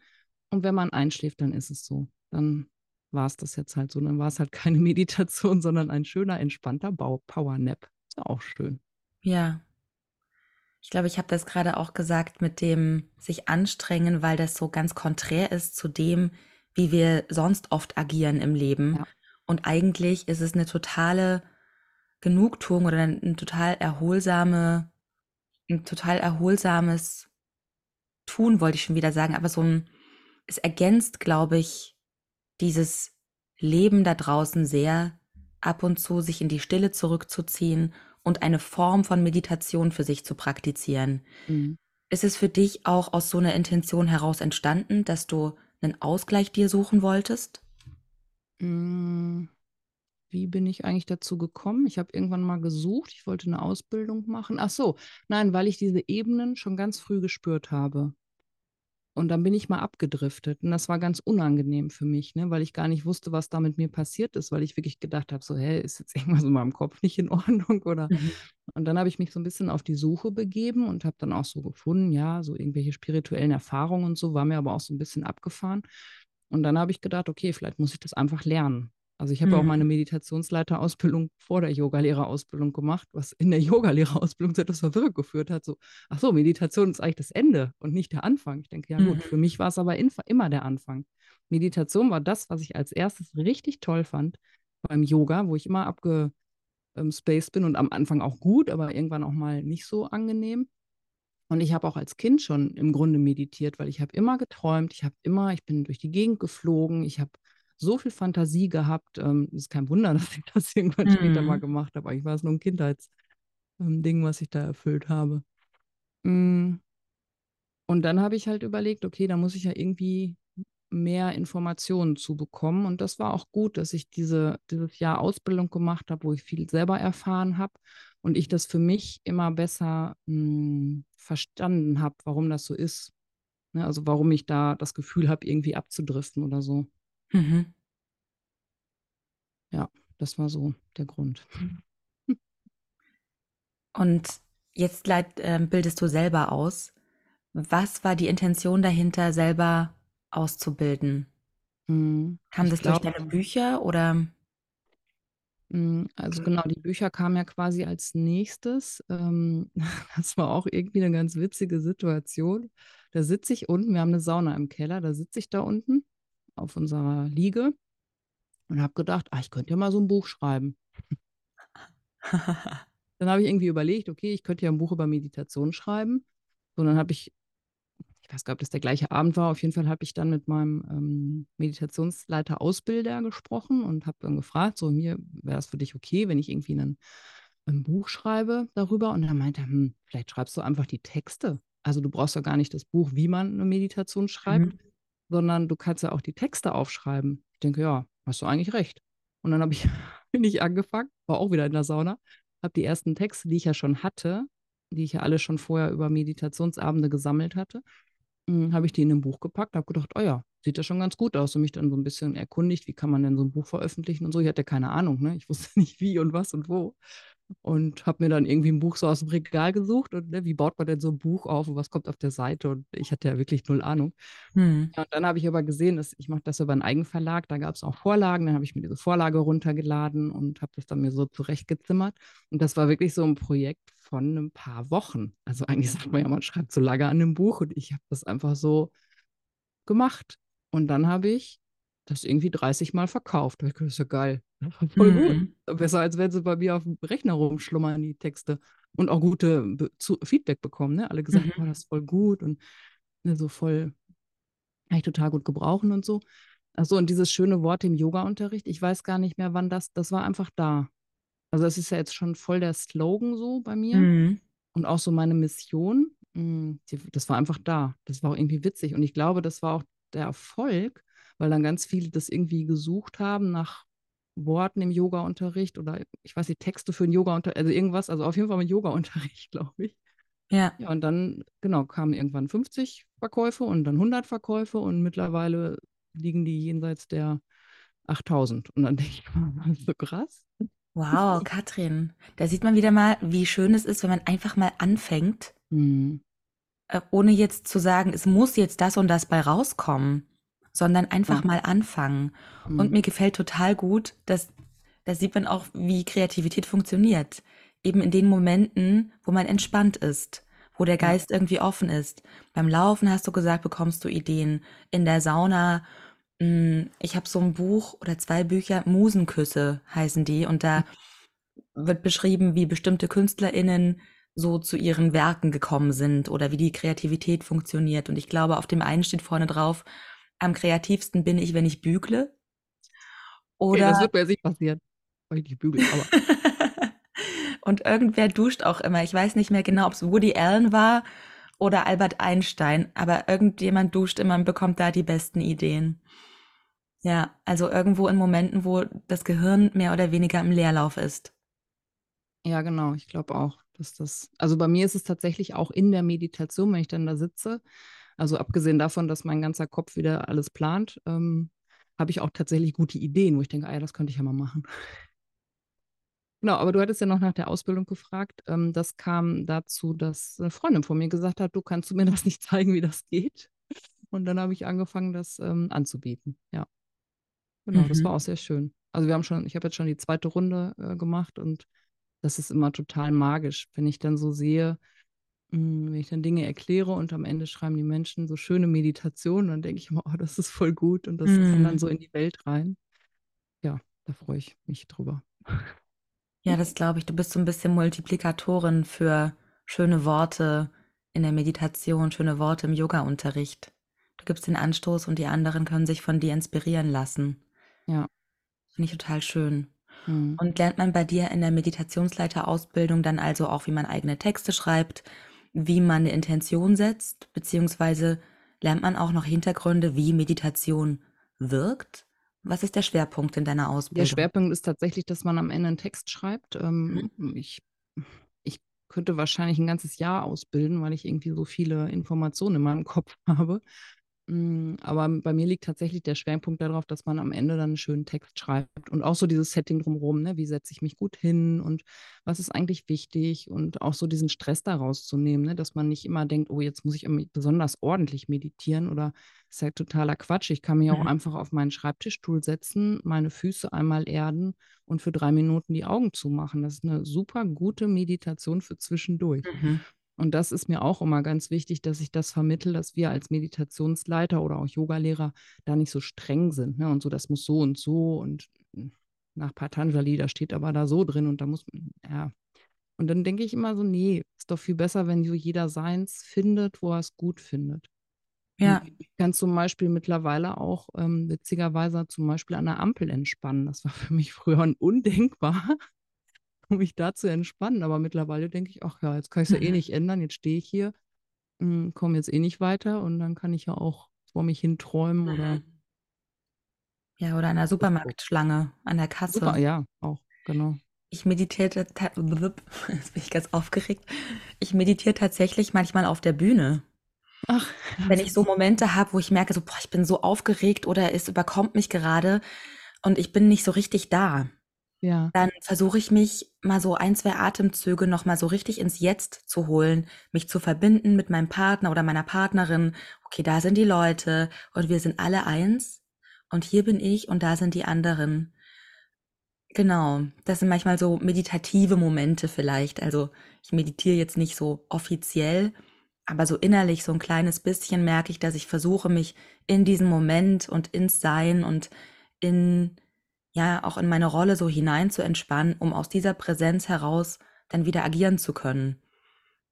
Und wenn man einschläft, dann ist es so. Dann war es das jetzt halt so. Dann war es halt keine Meditation, sondern ein schöner, entspannter Power-Nap. Ist ja auch schön. Ja. Ich glaube, ich habe das gerade auch gesagt mit dem sich anstrengen, weil das so ganz konträr ist zu dem, wie wir sonst oft agieren im Leben. Ja. Und eigentlich ist es eine totale Genugtuung oder ein total erholsame, ein total erholsames Tun, wollte ich schon wieder sagen, aber so ein, es ergänzt, glaube ich, dieses Leben da draußen sehr, ab und zu sich in die Stille zurückzuziehen und eine Form von Meditation für sich zu praktizieren. Mhm. Ist es für dich auch aus so einer Intention heraus entstanden, dass du einen Ausgleich dir suchen wolltest? Mhm. Wie bin ich eigentlich dazu gekommen? Ich habe irgendwann mal gesucht, ich wollte eine Ausbildung machen. Ach so, nein, weil ich diese Ebenen schon ganz früh gespürt habe. Und dann bin ich mal abgedriftet. Und das war ganz unangenehm für mich, ne? weil ich gar nicht wusste, was da mit mir passiert ist, weil ich wirklich gedacht habe, so, hä, ist jetzt irgendwas in meinem Kopf nicht in Ordnung? Oder mhm. und dann habe ich mich so ein bisschen auf die Suche begeben und habe dann auch so gefunden, ja, so irgendwelche spirituellen Erfahrungen und so, war mir aber auch so ein bisschen abgefahren. Und dann habe ich gedacht, okay, vielleicht muss ich das einfach lernen. Also ich habe mhm. auch meine Meditationsleiterausbildung vor der Yogalehrerausbildung gemacht, was in der Yogalehrerausbildung zu etwas Verwirrung geführt hat. So, ach so, Meditation ist eigentlich das Ende und nicht der Anfang. Ich denke, ja gut, mhm. für mich war es aber immer der Anfang. Meditation war das, was ich als erstes richtig toll fand beim Yoga, wo ich immer abgespaced bin und am Anfang auch gut, aber irgendwann auch mal nicht so angenehm. Und ich habe auch als Kind schon im Grunde meditiert, weil ich habe immer geträumt, ich habe immer, ich bin durch die Gegend geflogen, ich habe so viel Fantasie gehabt. Ähm, ist kein Wunder, dass ich das irgendwann mhm. später mal mhm. gemacht habe. Eigentlich war es nur ein Kindheitsding, ähm, was ich da erfüllt habe. Mhm. Und dann habe ich halt überlegt, okay, da muss ich ja irgendwie mehr Informationen zu bekommen. Und das war auch gut, dass ich diese, dieses Jahr Ausbildung gemacht habe, wo ich viel selber erfahren habe und ich das für mich immer besser mh, hm, verstanden habe, warum das so ist. Ne? Also warum ich da das Gefühl habe, irgendwie abzudriften oder so. Mhm. Ja, das war so der Grund. Und jetzt leit, äh, bildest du selber aus. Was war die Intention dahinter, selber auszubilden? Mhm. Kam ich das glaub, durch deine Bücher oder? Hm, also genau, die Bücher kamen ja quasi als nächstes. Ähm, das war auch irgendwie eine ganz witzige Situation. Da sitze ich unten, wir haben eine Sauna im Keller, da sitze ich da unten auf unserer Liege und habe gedacht, ach, ich könnte ja mal so ein Buch schreiben. dann habe ich irgendwie überlegt, okay, ich könnte ja ein Buch über Meditation schreiben. Und dann habe ich, ich weiß gar nicht, ob das der gleiche Abend war, auf jeden Fall habe ich dann mit meinem ähm, Meditationsleiter Ausbilder gesprochen und habe dann gefragt, so mir wäre es für dich okay, wenn ich irgendwie einen, ein Buch schreibe darüber. Und er meinte, hm, vielleicht schreibst du einfach die Texte. Also du brauchst ja gar nicht das Buch, wie man eine Meditation schreibt, mhm sondern du kannst ja auch die Texte aufschreiben. Ich denke, ja, hast du eigentlich recht. Und dann habe ich, bin ich angefangen, war auch wieder in der Sauna, habe die ersten Texte, die ich ja schon hatte, die ich ja alle schon vorher über Meditationsabende gesammelt hatte, hm, habe ich die in ein Buch gepackt, habe gedacht, oh ja, sieht das schon ganz gut aus und mich dann so ein bisschen erkundigt, wie kann man denn so ein Buch veröffentlichen und so. Ich hatte keine Ahnung, ne? Ich wusste nicht wie und was und wo und habe mir dann irgendwie ein Buch so aus dem Regal gesucht und ne, wie baut man denn so ein Buch auf und was kommt auf der Seite und ich hatte ja wirklich null Ahnung. Hm. Ja, und dann habe ich aber gesehen, dass ich mache das über einen Eigenverlag, da gab es auch Vorlagen, dann habe ich mir diese Vorlage runtergeladen und habe das dann mir so zurechtgezimmert und das war wirklich so ein Projekt von ein paar Wochen. Also eigentlich sagt man ja, man schreibt so lange an einem Buch und ich habe das einfach so gemacht und dann habe ich das irgendwie 30 Mal verkauft. Das ist ja geil. Voll mhm. gut. Besser, als wenn sie bei mir auf dem Rechner rumschlummern, die Texte. Und auch gute Be Feedback bekommen. Ne? Alle gesagt, mhm. oh, das ist voll gut und ne, so voll, kann ich total gut gebrauchen und so. Achso, und dieses schöne Wort im Yoga-Unterricht, ich weiß gar nicht mehr, wann das, das war einfach da. Also das ist ja jetzt schon voll der Slogan so bei mir mhm. und auch so meine Mission. Hm, das war einfach da. Das war auch irgendwie witzig. Und ich glaube, das war auch der Erfolg, weil dann ganz viele das irgendwie gesucht haben nach Worten im Yoga-Unterricht oder ich weiß nicht, Texte für einen Yoga-Unterricht, also irgendwas, also auf jeden Fall mit Yoga-Unterricht, glaube ich. Ja. ja. Und dann, genau, kamen irgendwann 50 Verkäufe und dann 100 Verkäufe und mittlerweile liegen die jenseits der 8000. Und dann denke ich, so krass. Wow, Katrin, da sieht man wieder mal, wie schön es ist, wenn man einfach mal anfängt, mhm. ohne jetzt zu sagen, es muss jetzt das und das bei rauskommen sondern einfach mhm. mal anfangen. Mhm. Und mir gefällt total gut, dass da sieht man auch, wie Kreativität funktioniert. Eben in den Momenten, wo man entspannt ist, wo der Geist ja. irgendwie offen ist. Beim Laufen hast du gesagt, bekommst du Ideen. In der Sauna, hm, ich habe so ein Buch oder zwei Bücher, Musenküsse heißen die, und da wird beschrieben, wie bestimmte KünstlerInnen so zu ihren Werken gekommen sind oder wie die Kreativität funktioniert. Und ich glaube, auf dem einen steht vorne drauf, am kreativsten bin ich, wenn ich bügle. Oder okay, das wird mir jetzt nicht passieren, weil ich nicht bügle, aber. Und irgendwer duscht auch immer. Ich weiß nicht mehr genau, ob es Woody Allen war oder Albert Einstein, aber irgendjemand duscht immer und bekommt da die besten Ideen. Ja, also irgendwo in Momenten, wo das Gehirn mehr oder weniger im Leerlauf ist. Ja, genau, ich glaube auch, dass das, also bei mir ist es tatsächlich auch in der Meditation, wenn ich dann da sitze, also abgesehen davon, dass mein ganzer Kopf wieder alles plant, ähm, habe ich auch tatsächlich gute Ideen, wo ich denke, ah ja, das könnte ich ja mal machen. Genau, aber du hattest ja noch nach der Ausbildung gefragt. Ähm, das kam dazu, dass eine Freundin von mir gesagt hat, du kannst du mir das nicht zeigen, wie das geht. Und dann habe ich angefangen, das ähm, anzubieten. Ja. Genau, mhm. das war auch sehr schön. Also wir haben schon, ich habe jetzt schon die zweite Runde äh, gemacht und das ist immer total magisch, wenn ich dann so sehe, wenn ich dann Dinge erkläre und am Ende schreiben die Menschen so schöne Meditationen, dann denke ich immer, oh, das ist voll gut und das mm. kann dann so in die Welt rein. Ja, da freue ich mich drüber. Ja, das glaube ich. Du bist so ein bisschen Multiplikatorin für schöne Worte in der Meditation, schöne Worte im Yoga-Unterricht. Du gibst den Anstoß und die anderen können sich von dir inspirieren lassen. Ja. Finde ich total schön. Mhm. Und lernt man bei dir in der Meditationsleiterausbildung dann also auch, wie man eigene Texte schreibt, wie man eine Intention setzt, beziehungsweise lernt man auch noch Hintergründe, wie Meditation wirkt? Was ist der Schwerpunkt in deiner Ausbildung? Der Schwerpunkt ist tatsächlich, dass man am Ende einen Text schreibt. Ähm, mhm. ich, ich könnte wahrscheinlich ein ganzes Jahr ausbilden, weil ich irgendwie so viele Informationen in meinem Kopf habe. Mm, aber bei mir liegt tatsächlich der Schwerpunkt darauf, dass man am Ende dann einen schönen Text schreibt und auch so dieses Setting drumherum, ne? wie setze ich mich gut hin und was ist eigentlich wichtig und auch so diesen Stress daraus zu nehmen, ne? dass man nicht immer denkt, oh, jetzt muss ich besonders ordentlich meditieren oder ist ja totaler Quatsch. Ich kann mich auch mhm. einfach auf meinen Schreibtischstuhl setzen, meine Füße einmal erden und für drei Minuten die Augen zumachen. Das ist eine super gute Meditation für zwischendurch. Mhm. Und das ist mir auch immer ganz wichtig, dass ich das vermittle, dass wir als Meditationsleiter oder auch Yogalehrer da nicht so streng sind. Ne? Und so, das muss so und so und hm, nach Patanjali, da steht aber da so drin und da muss man, ja. Und dann denke ich immer so, nee, ist doch viel besser, wenn so jeder seins findet, wo er es gut findet. Ja. ich kann zum Beispiel mittlerweile auch ähm, witzigerweise zum Beispiel an der Ampel entspannen. Das war für mich früher undenkbar um mich da zu entspannen. Aber mittlerweile denke ich, ach ja, jetzt kann ich es ja eh nicht ändern. Jetzt stehe ich hier, hm, komme jetzt eh nicht weiter und dann kann ich ja auch vor mich hin träumen oder. Mhm. Ja, oder an der Supermarktschlange, an der Kasse. Super, ja, auch, genau. Ich meditiere, jetzt bin ich ganz aufgeregt. Ich meditiere tatsächlich manchmal auf der Bühne. Ach, Wenn ich so Momente habe, wo ich merke, so, boah, ich bin so aufgeregt oder es überkommt mich gerade und ich bin nicht so richtig da, ja. dann versuche ich mich mal so ein, zwei Atemzüge noch mal so richtig ins Jetzt zu holen, mich zu verbinden mit meinem Partner oder meiner Partnerin. Okay, da sind die Leute und wir sind alle eins und hier bin ich und da sind die anderen. Genau, das sind manchmal so meditative Momente vielleicht. Also ich meditiere jetzt nicht so offiziell, aber so innerlich so ein kleines bisschen merke ich, dass ich versuche, mich in diesen Moment und ins Sein und in, ja, auch in meine Rolle so hinein zu entspannen, um aus dieser Präsenz heraus dann wieder agieren zu können.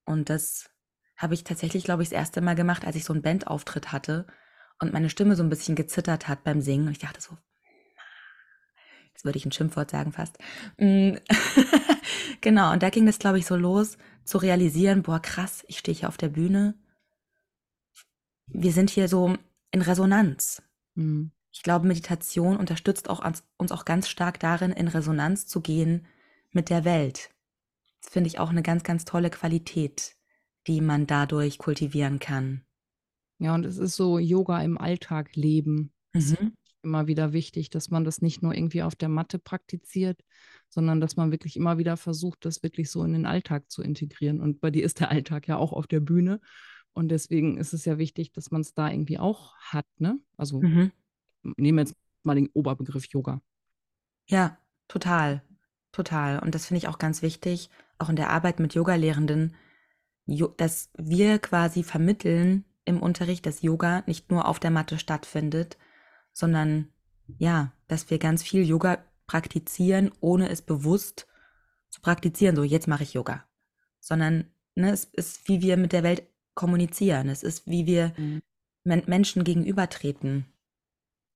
Und das habe ich tatsächlich, glaube ich, das erste Mal gemacht, als ich so einen Bandauftritt hatte und meine Stimme so ein bisschen gezittert hat beim Singen. Und ich dachte so, Jetzt würde ich ein Schimpfwort sagen fast. Mm. genau, und da ging es, glaube ich, so los, zu realisieren, boah, krass, ich stehe hier auf der Bühne. Wir sind hier so in Resonanz. Mhm. Ich glaube, Meditation unterstützt auch uns auch ganz stark darin, in Resonanz zu gehen mit der Welt. Das finde ich auch eine ganz, ganz tolle Qualität, die man dadurch kultivieren kann. Ja, und es ist so Yoga im Alltag leben. Mhm immer wieder wichtig, dass man das nicht nur irgendwie auf der Matte praktiziert, sondern dass man wirklich immer wieder versucht, das wirklich so in den Alltag zu integrieren. Und bei dir ist der Alltag ja auch auf der Bühne. Und deswegen ist es ja wichtig, dass man es da irgendwie auch hat. Ne? Also mhm. Nehmen wir jetzt mal den Oberbegriff Yoga. Ja, total. Total. Und das finde ich auch ganz wichtig, auch in der Arbeit mit Yogalehrenden, dass wir quasi vermitteln im Unterricht, dass Yoga nicht nur auf der Matte stattfindet, sondern ja, dass wir ganz viel Yoga praktizieren, ohne es bewusst zu praktizieren. So, jetzt mache ich Yoga. Sondern ne, es ist, wie wir mit der Welt kommunizieren. Es ist, wie wir mhm. Men Menschen gegenübertreten.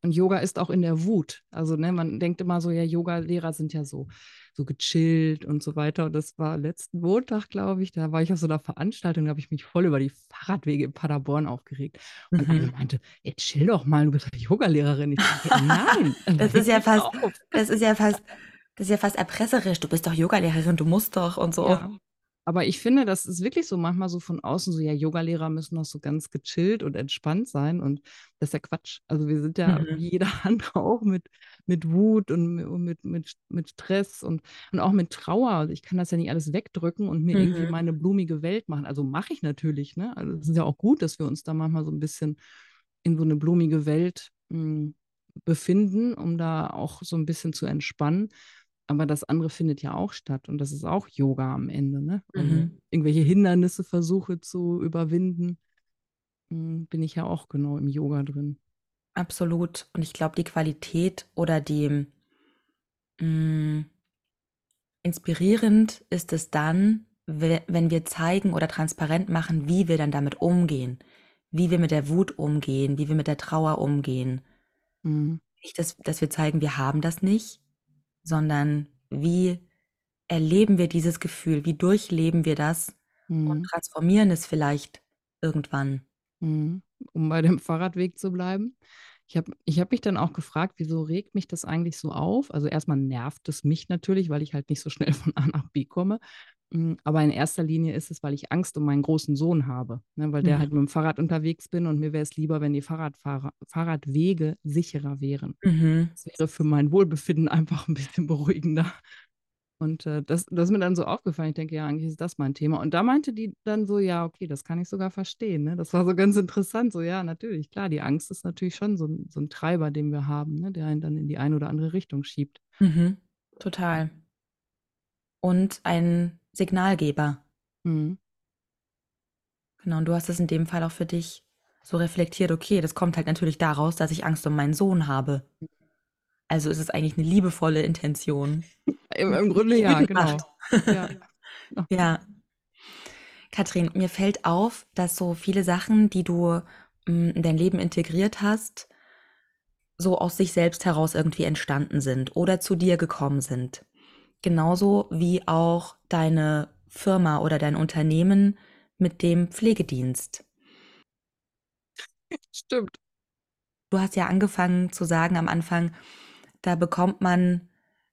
Und Yoga ist auch in der Wut. Also, ne, man denkt immer so, ja, Yoga-Lehrer sind ja so, so gechillt und so weiter. Und das war letzten Montag, glaube ich, da war ich auf so einer Veranstaltung, da habe ich mich voll über die Fahrradwege in Paderborn aufgeregt. Und mhm. einer meinte, ey, chill doch mal, du bist doch Yoga-Lehrerin. Ich dachte, nein. das ist ja fast, das ist ja fast, das ist ja fast erpresserisch. Du bist doch Yogalehrerin, du musst doch und so. Ja. Aber ich finde, das ist wirklich so manchmal so von außen so, ja, Yogalehrer müssen doch so ganz gechillt und entspannt sein. Und das ist ja Quatsch. Also wir sind ja mhm. wie jeder andere auch mit, mit Wut und mit, mit, mit Stress und, und auch mit Trauer. Also ich kann das ja nicht alles wegdrücken und mir mhm. irgendwie meine blumige Welt machen. Also mache ich natürlich, ne? Also es ist ja auch gut, dass wir uns da manchmal so ein bisschen in so eine blumige Welt mh, hm, befinden, um da auch so ein bisschen zu entspannen. Aber das andere findet ja auch statt und das ist auch Yoga am Ende, ne? Mhm. Irgendwelche Hindernisse versuche zu überwinden, hm, bin ich ja auch genau im Yoga drin. Absolut. Und ich glaube, die Qualität oder die mh, hm, inspirierend ist es dann, wenn wir zeigen oder transparent machen, wie wir dann damit umgehen, wie wir mit der Wut umgehen, wie wir mit der Trauer umgehen. Mhm. Nicht, dass, dass wir zeigen, wir haben das nicht, sondern wie erleben wir dieses Gefühl, wie durchleben wir das mhm. und transformieren es vielleicht irgendwann. Mhm. Um bei dem Fahrradweg zu bleiben. Ich habe ich hab mich dann auch gefragt, wieso regt mich das eigentlich so auf? Also erstmal nervt es mich natürlich, weil ich halt nicht so schnell von A nach B komme. Hm, aber in erster Linie ist es, weil ich Angst um meinen großen Sohn habe, ne, weil der mhm. halt mit dem Fahrrad unterwegs bin und mir wäre es lieber, wenn die Fahrradfahrer, Fahrradwege sicherer wären. Mhm. Das wäre für mein Wohlbefinden einfach ein bisschen beruhigender. Und äh, das, das ist mir dann so aufgefallen. Ich denke, ja, eigentlich ist das mein Thema. Und da meinte die dann so, ja, okay, das kann ich sogar verstehen. Ne? Das war so ganz interessant. So, ja, natürlich, klar, die Angst ist natürlich schon so, so ein Treiber, den wir haben, ne? der einen dann in die eine oder andere Richtung schiebt. Mhm. Total. Und ein Signalgeber. Mhm. Genau, und du hast es in dem Fall auch für dich so reflektiert, okay, das kommt halt natürlich daraus, dass ich Angst um meinen Sohn habe. Also ist es eigentlich eine liebevolle Intention. Im, im Grunde ja, genau. Ja. ja. Katrin, mir fällt auf, dass so viele Sachen, die du mm, in dein Leben integriert hast, so aus sich selbst heraus irgendwie entstanden sind oder zu dir gekommen sind. Genauso wie auch deine Firma oder dein Unternehmen mit dem Pflegedienst. Stimmt. Du hast ja angefangen zu sagen am Anfang, da bekommt man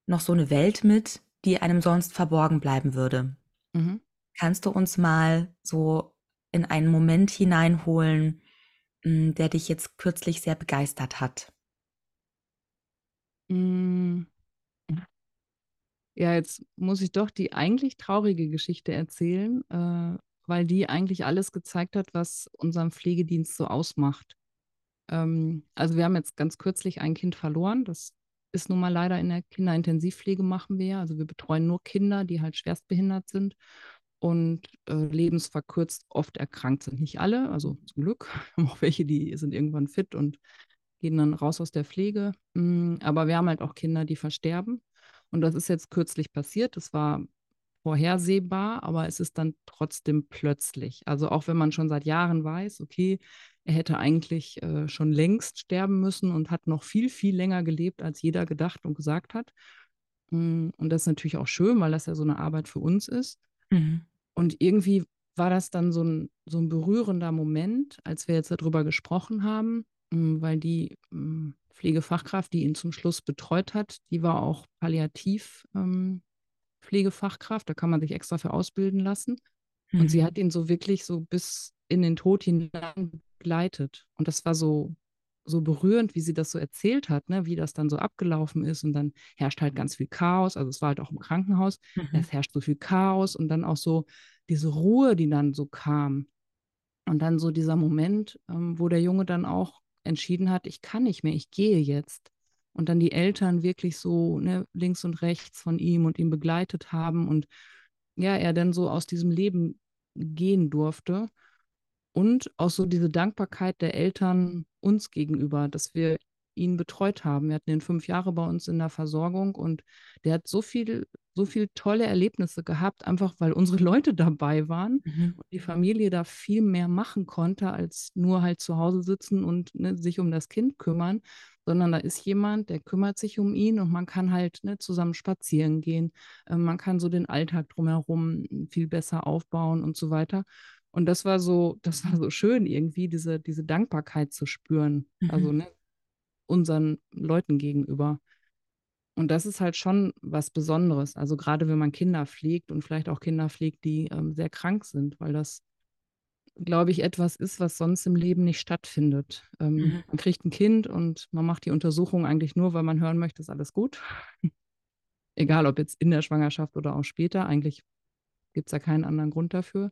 noch so eine Welt mit, die einem sonst verborgen bleiben würde. Mhm. Kannst du uns mal so in einen Moment hineinholen, hm, der dich jetzt kürzlich sehr begeistert hat? Hm. Ja, jetzt muss ich doch die eigentlich traurige Geschichte erzählen, äh, weil die eigentlich alles gezeigt hat, was unseren Pflegedienst so ausmacht. Ähm, also wir haben jetzt ganz kürzlich ein Kind verloren. Das ist nun mal leider in der Kinderintensivpflege machen wir. Also wir betreuen nur Kinder, die halt schwerstbehindert sind und äh, lebensverkürzt oft erkrankt sind. Nicht alle, also zum Glück. Wir haben auch welche, die sind irgendwann fit und gehen dann raus aus der Pflege. Mm, aber wir haben halt auch Kinder, die versterben. Und das ist jetzt kürzlich passiert. Das war vorhersehbar, aber es ist dann trotzdem plötzlich. Also auch wenn man schon seit Jahren weiß, okay, er hätte eigentlich äh, schon längst sterben müssen und hat noch viel, viel länger gelebt, als jeder gedacht und gesagt hat. Mm, und das ist natürlich auch schön, weil das ja so eine Arbeit für uns ist. Mhm. Und irgendwie war das dann so ein, so ein berührender Moment, als wir jetzt darüber gesprochen haben, weil die mm, Pflegefachkraft, die ihn zum Schluss betreut hat, die war auch Palliativpflegefachkraft. Ähm, da kann man sich extra für ausbilden lassen. Mhm. Und sie mhm. hat ihn so wirklich so bis in den Tod hinein begleitet. Und das war so, so berührend, wie sie das so erzählt hat, ne? wie das dann so abgelaufen ist. Und dann herrscht halt ganz viel Chaos. Also es war halt auch im Krankenhaus. Mhm. Es herrscht so viel Chaos und dann auch so diese Ruhe, die dann so kam. Und dann so dieser Moment, ähm, wo der Junge dann auch entschieden hat, ich kann nicht mehr, ich gehe jetzt. Und dann die Eltern wirklich so ne, links und rechts von ihm und ihn begleitet haben und ja, er dann so aus diesem Leben gehen durfte. Und auch so diese Dankbarkeit der Eltern uns gegenüber, dass wir ihn betreut haben. Wir hatten ihn fünf Jahre bei uns in der Versorgung und der hat so viel so viele tolle Erlebnisse gehabt, einfach weil unsere Leute dabei waren mhm. und die Familie da viel mehr machen konnte, als nur halt zu Hause sitzen und ne, sich um das Kind kümmern, sondern da ist jemand, der kümmert sich um ihn und man kann halt ne, zusammen spazieren gehen, äh, man kann so den Alltag drumherum viel besser aufbauen und so weiter. Und das war so, das war so schön irgendwie, diese, diese Dankbarkeit zu spüren, also, mhm. also ne, unseren Leuten gegenüber. Und das ist halt schon was Besonderes. Also gerade wenn man Kinder pflegt und vielleicht auch Kinder pflegt, die ähm, sehr krank sind, weil das, glaube ich, etwas ist, was sonst im Leben nicht stattfindet. Ähm, mhm. Man kriegt ein Kind und man macht die Untersuchung eigentlich nur, weil man hören möchte, ist alles gut. Egal ob jetzt in der Schwangerschaft oder auch später. Eigentlich gibt es ja keinen anderen Grund dafür.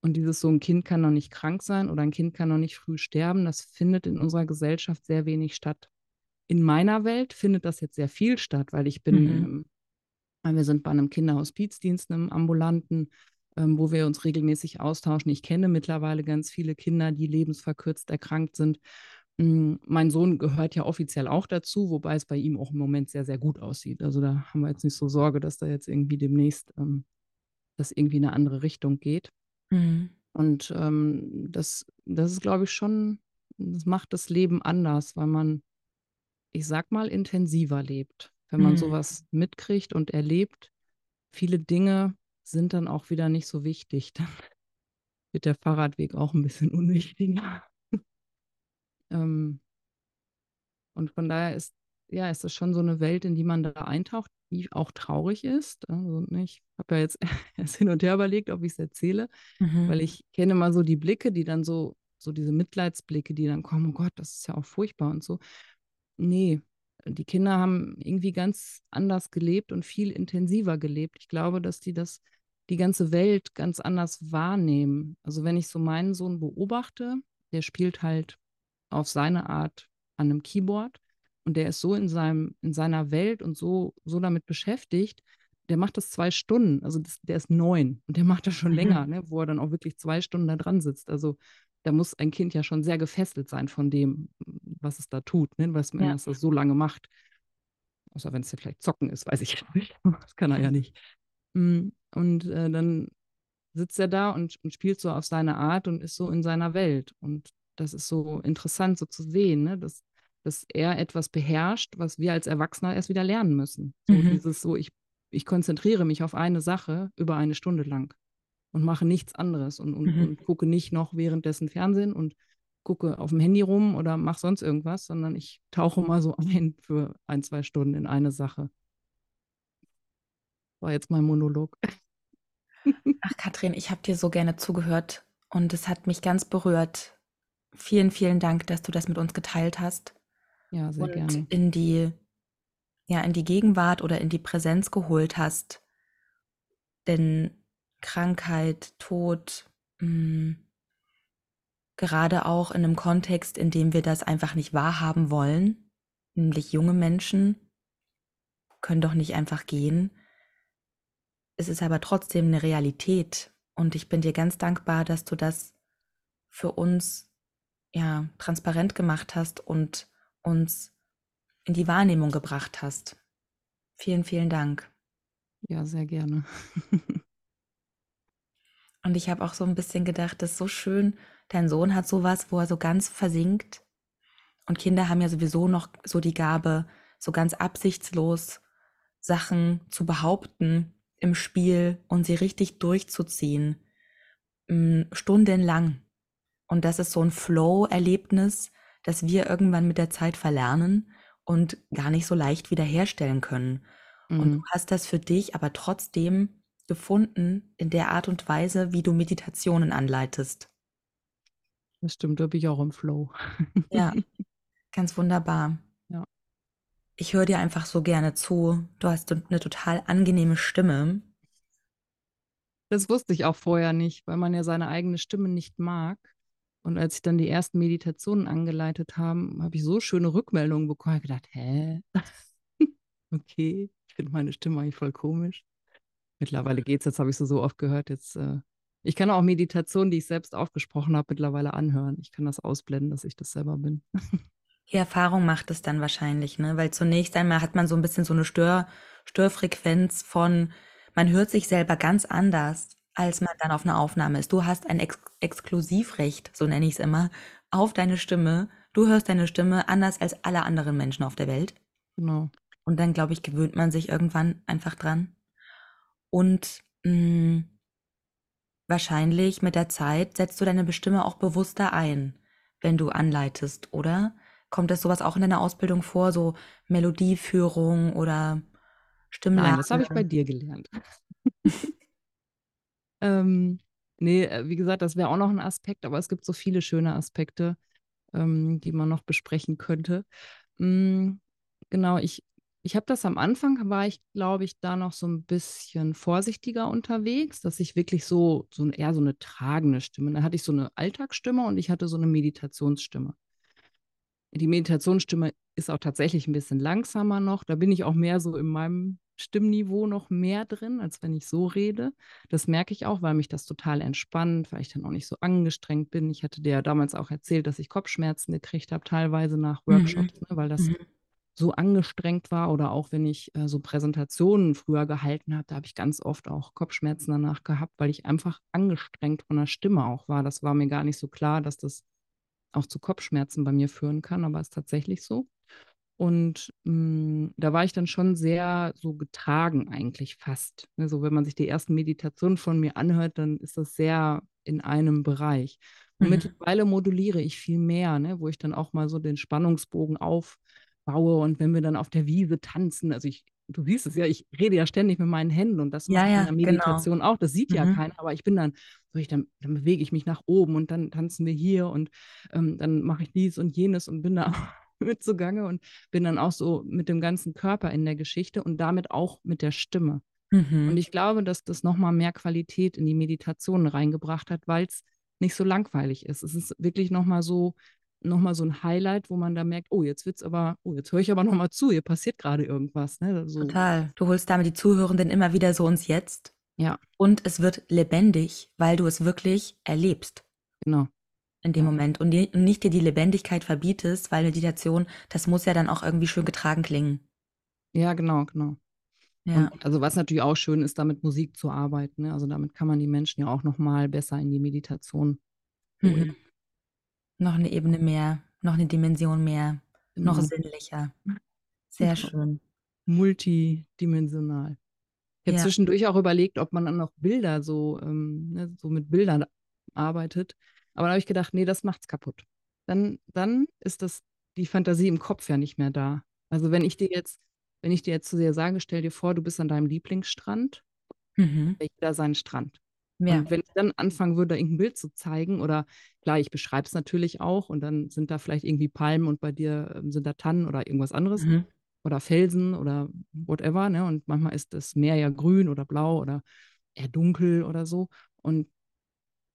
Und dieses so, ein Kind kann noch nicht krank sein oder ein Kind kann noch nicht früh sterben, das findet in unserer Gesellschaft sehr wenig statt in meiner Welt findet das jetzt sehr viel statt, weil ich bin, mhm. ähm, wir sind bei einem Kinderhospizdienst, einem ambulanten, ähm, wo wir uns regelmäßig austauschen. Ich kenne mittlerweile ganz viele Kinder, die lebensverkürzt erkrankt sind. Ähm, mein Sohn gehört ja offiziell auch dazu, wobei es bei ihm auch im Moment sehr, sehr gut aussieht. Also da haben wir jetzt nicht so Sorge, dass da jetzt irgendwie demnächst ähm, das irgendwie in eine andere Richtung geht. Mhm. Und ähm, das, das ist, glaube ich, schon, das macht das Leben anders, weil man ich sag mal, intensiver lebt. Wenn man mhm. sowas mitkriegt und erlebt, viele Dinge sind dann auch wieder nicht so wichtig. Dann wird der Fahrradweg auch ein bisschen unwichtiger. ähm, und von daher ist, ja, ist das schon so eine Welt, in die man da eintaucht, die auch traurig ist. Also, ne, ich habe ja jetzt erst hin und her überlegt, ob ich es erzähle, mhm. weil ich kenne mal so die Blicke, die dann so, so diese Mitleidsblicke, die dann kommen, oh Gott, das ist ja auch furchtbar und so. Nee, die Kinder haben irgendwie ganz anders gelebt und viel intensiver gelebt. Ich glaube, dass die das, die ganze Welt ganz anders wahrnehmen. Also wenn ich so meinen Sohn beobachte, der spielt halt auf seine Art an einem Keyboard und der ist so in seinem, in seiner Welt und so, so damit beschäftigt, der macht das zwei Stunden, also das, der ist neun und der macht das schon mhm. länger, ne, wo er dann auch wirklich zwei Stunden da dran sitzt. Also da muss ein Kind ja schon sehr gefesselt sein von dem, was es da tut, ne? was man ja. das so lange macht. Außer wenn es ja vielleicht Zocken ist, weiß ich nicht. Das kann er ja nicht. Mm, und äh, dann sitzt er da und, und, spielt so auf seine Art und ist so in seiner Welt. Und das ist so interessant, so zu sehen, ne? dass, dass er etwas beherrscht, was wir als Erwachsener erst wieder lernen müssen. So mhm. dieses so, ich, ich konzentriere mich auf eine Sache über eine Stunde lang und mache nichts anderes und, und, mhm. und, gucke nicht noch währenddessen Fernsehen und gucke auf dem Handy rum oder mache sonst irgendwas, sondern ich tauche mal so ein für ein, zwei Stunden in eine Sache. War jetzt mein Monolog. Ach, Katrin, ich habe dir so gerne zugehört Und es hat mich ganz berührt. Vielen, vielen Dank, dass du das mit uns geteilt hast. Ja, sehr und gerne. in die, ja, in die Gegenwart oder in die Präsenz geholt hast. Denn Krankheit, Tod, mh, mm, gerade auch in einem Kontext, in dem wir das einfach nicht wahrhaben wollen, nämlich junge Menschen können doch nicht einfach gehen. Es ist aber trotzdem eine Realität und ich bin dir ganz dankbar, dass du das für uns ja transparent gemacht hast und uns in die Wahrnehmung gebracht hast. Vielen, vielen Dank. Ja, sehr gerne. und ich habe auch so ein bisschen gedacht, das ist so schön, dein Sohn hat sowas, wo er so ganz versinkt. Und Kinder haben ja sowieso noch so die Gabe, so ganz absichtslos Sachen zu behaupten im Spiel und sie richtig durchzuziehen. Mm, stundenlang. Und das ist so ein Flow-Erlebnis, das wir irgendwann mit der Zeit verlernen und gar nicht so leicht wiederherstellen können. Mhm. Und du hast das für dich aber trotzdem gefunden in der Art und Weise, wie du Meditationen anleitest. Das stimmt, da bin ich auch im Flow. Ja, ganz wunderbar. Ja. Ich höre dir einfach so gerne zu. Du hast eine total angenehme Stimme. Das wusste ich auch vorher nicht, weil man ja seine eigene Stimme nicht mag. Und als ich dann die ersten Meditationen angeleitet habe, habe ich so schöne Rückmeldungen bekommen. Ich gedacht, hä? okay, ich finde meine Stimme eigentlich voll komisch. Mittlerweile geht es, jetzt habe ich sie so oft gehört. Jetzt, äh, ich kann auch Meditationen, die ich selbst aufgesprochen habe, mittlerweile anhören. Ich kann das ausblenden, dass ich das selber bin. Die Erfahrung macht es dann wahrscheinlich, ne? Weil zunächst einmal hat man so ein bisschen so eine Stör Störfrequenz von, man hört sich selber ganz anders, als man dann auf einer Aufnahme ist. Du hast ein Ex Exklusivrecht, so nenne ich es immer, auf deine Stimme. Du hörst deine Stimme anders als alle anderen Menschen auf der Welt. Genau. Und dann, glaube ich, gewöhnt man sich irgendwann einfach dran. Und mh, mm, wahrscheinlich mit der Zeit setzt du deine Stimme auch bewusster ein, wenn du anleitest, oder? Kommt das sowas auch in deiner Ausbildung vor, so Melodieführung oder Stimmlage? Nein, das habe ich bei dir gelernt. ähm, nee, äh, wie gesagt, das wäre auch noch ein Aspekt, aber es gibt so viele schöne Aspekte, ähm, die man noch besprechen könnte. Mhm, genau, ich, ich habe das am Anfang, war ich, glaube ich, da noch so ein bisschen vorsichtiger unterwegs, dass ich wirklich so, so eher so eine tragende Stimme, da hatte ich so eine Alltagsstimme und ich hatte so eine Meditationsstimme die Meditationsstimme ist auch tatsächlich ein bisschen langsamer noch. Da bin ich auch mehr so in meinem Stimmniveau noch mehr drin, als wenn ich so rede. Das merke ich auch, weil mich das total entspannt, weil ich dann auch nicht so angestrengt bin. Ich hatte dir ja damals auch erzählt, dass ich Kopfschmerzen gekriegt habe, teilweise nach mhm. Workshops, mhm. ne, weil das mhm. So angestrengt war. Oder auch wenn ich äh, so Präsentationen früher gehalten habe, da habe ich ganz oft auch Kopfschmerzen danach gehabt, weil ich einfach angestrengt von der Stimme auch war. Das war mir gar nicht so klar, dass das auch zu Kopfschmerzen bei mir führen kann, aber ist tatsächlich so. Und mh, hm, da war ich dann schon sehr so getragen eigentlich fast. Also wenn man sich die ersten Meditationen von mir anhört, dann ist das sehr in einem Bereich. Und mhm. mittlerweile moduliere ich viel mehr, ne, wo ich dann auch mal so den Spannungsbogen aufbaue und wenn wir dann auf der Wiese tanzen, also ich du siehst es ja, ich rede ja ständig mit meinen Händen und das ja, mache ich in der genau. Meditation genau. auch. Das sieht mhm. ja keiner, aber ich bin dann, so ich dann, dann bewege ich mich nach oben und dann tanzen wir hier und ähm, dann mache ich dies und jenes und bin da mit zugange und bin dann auch so mit dem ganzen Körper in der Geschichte und damit auch mit der Stimme. Mhm. Und ich glaube, dass das nochmal mehr Qualität in die Meditation reingebracht hat, weil es nicht so langweilig ist. Es ist wirklich nochmal so, nochmal so ein Highlight, wo man da merkt, oh, jetzt wird's aber, oh, jetzt höre ich aber nochmal zu, hier passiert gerade irgendwas. Ne? So. Total. Du holst damit die Zuhörenden immer wieder so ins Jetzt. Ja. Und es wird lebendig, weil du es wirklich erlebst. Genau. In dem ja. Moment. Und, die, und nicht dir die Lebendigkeit verbietest, weil Meditation, das muss ja dann auch irgendwie schön getragen klingen. Ja, genau, genau. Ja. Und also was natürlich auch schön ist, damit Musik zu arbeiten. Ne? Also damit kann man die Menschen ja auch nochmal besser in die Meditation holen. Mhm. Noch eine Ebene mehr, noch eine Dimension mehr, noch mhm. sinnlicher. Sehr genau. schön. Multidimensional. Ich habe ja. zwischendurch auch überlegt, ob man dann noch Bilder so, ähm, ne, so mit Bildern arbeitet. Aber da habe ich gedacht, nee, das macht's kaputt. Dann, dann ist das die Fantasie im Kopf ja nicht mehr da. Also wenn ich dir jetzt, wenn ich dir jetzt zu sehr sage, stell dir vor, du bist an deinem Lieblingsstrand, mhm. jeder seinen Strand. Ja. Und wenn ich dann anfangen würde, irgendein Bild zu zeigen, oder klar, ich beschreibe es natürlich auch und dann sind da vielleicht irgendwie Palmen und bei dir ähm, sind da Tannen oder irgendwas anderes mhm. oder Felsen oder whatever, ne? Und manchmal ist das Meer ja grün oder blau oder eher dunkel oder so. Und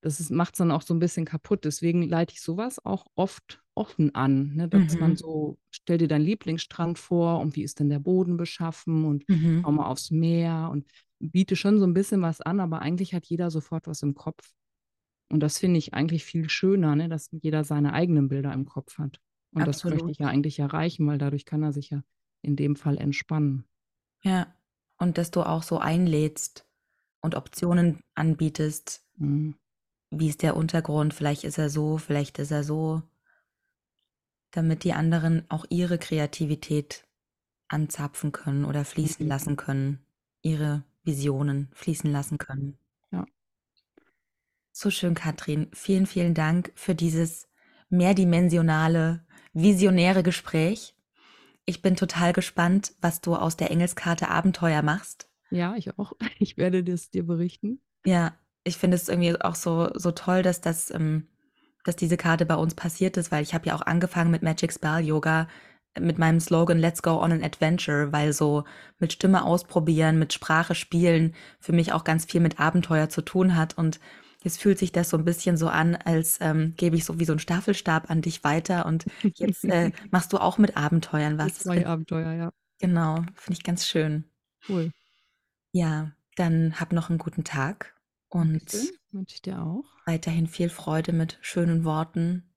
das macht es dann auch so ein bisschen kaputt. Deswegen leite ich sowas auch oft offen an, ne? dass mhm. man so, stell dir deinen Lieblingsstrand vor und wie ist denn der Boden beschaffen und mhm. schau mal aufs Meer und biete schon so ein bisschen was an, aber eigentlich hat jeder sofort was im Kopf. Und das finde ich eigentlich viel schöner, ne? dass jeder seine eigenen Bilder im Kopf hat. Und Absolut. das möchte ich ja eigentlich erreichen, weil dadurch kann er sich ja in dem Fall entspannen. Ja, und dass du auch so einlädst und Optionen anbietest. Mhm. Wie ist der Untergrund? Vielleicht ist er so, vielleicht ist er so. Damit die anderen auch ihre Kreativität anzapfen können oder fließen mhm. lassen können. Ihre Visionen fließen lassen können. Ja. So schön, Katrin. Vielen, vielen Dank für dieses mehrdimensionale, visionäre Gespräch. Ich bin total gespannt, was du aus der Engelskarte Abenteuer machst. Ja, ich auch. Ich werde das dir berichten. Ja, ich finde es irgendwie auch so, so toll, dass das, ähm, dass diese Karte bei uns passiert ist, weil ich habe ja auch angefangen mit Magic Spell Yoga mit meinem Slogan Let's go on an adventure, weil so mit Stimme ausprobieren, mit Sprache spielen für mich auch ganz viel mit Abenteuer zu tun hat und Jetzt fühlt sich das so ein bisschen so an, als ähm, gebe ich so wie so einen Staffelstab an dich weiter und jetzt äh, machst du auch mit Abenteuern was. Zwei Abenteuer, ja. Genau, finde ich ganz schön. Cool. Ja, dann hab noch einen guten Tag und wünsche ich dir auch. Weiterhin viel Freude mit schönen Worten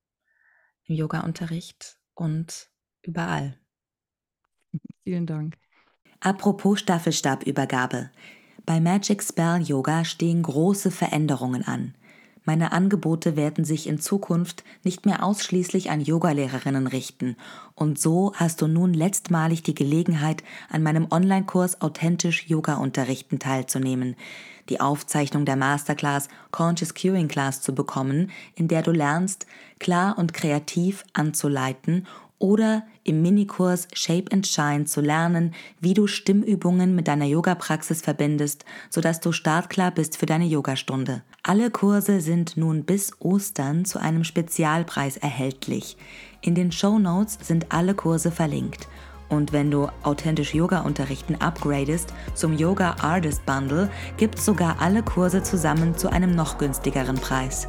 im Yoga-Unterricht und überall. Vielen Dank. Apropos Staffelstabübergabe. Bei Magic Spell Yoga stehen große Veränderungen an. Meine Angebote werden sich in Zukunft nicht mehr ausschließlich an Yogalehrerinnen richten. Und so hast du nun letztmalig die Gelegenheit, an meinem Online-Kurs Authentisch Yoga unterrichten teilzunehmen. Die Aufzeichnung der Masterclass Conscious Curing Class zu bekommen, in der du lernst, klar und kreativ anzuleiten oder im Minikurs Shape and Shine zu lernen, wie du Stimmübungen mit deiner Yoga-Praxis verbindest, sodass du startklar bist für deine Yogastunde. Alle Kurse sind nun bis Ostern zu einem Spezialpreis erhältlich. In den Show Notes sind alle Kurse verlinkt. Und wenn du authentisch Yoga unterrichten upgradest zum Yoga Artist Bundle, gibt's sogar alle Kurse zusammen zu einem noch günstigeren Preis.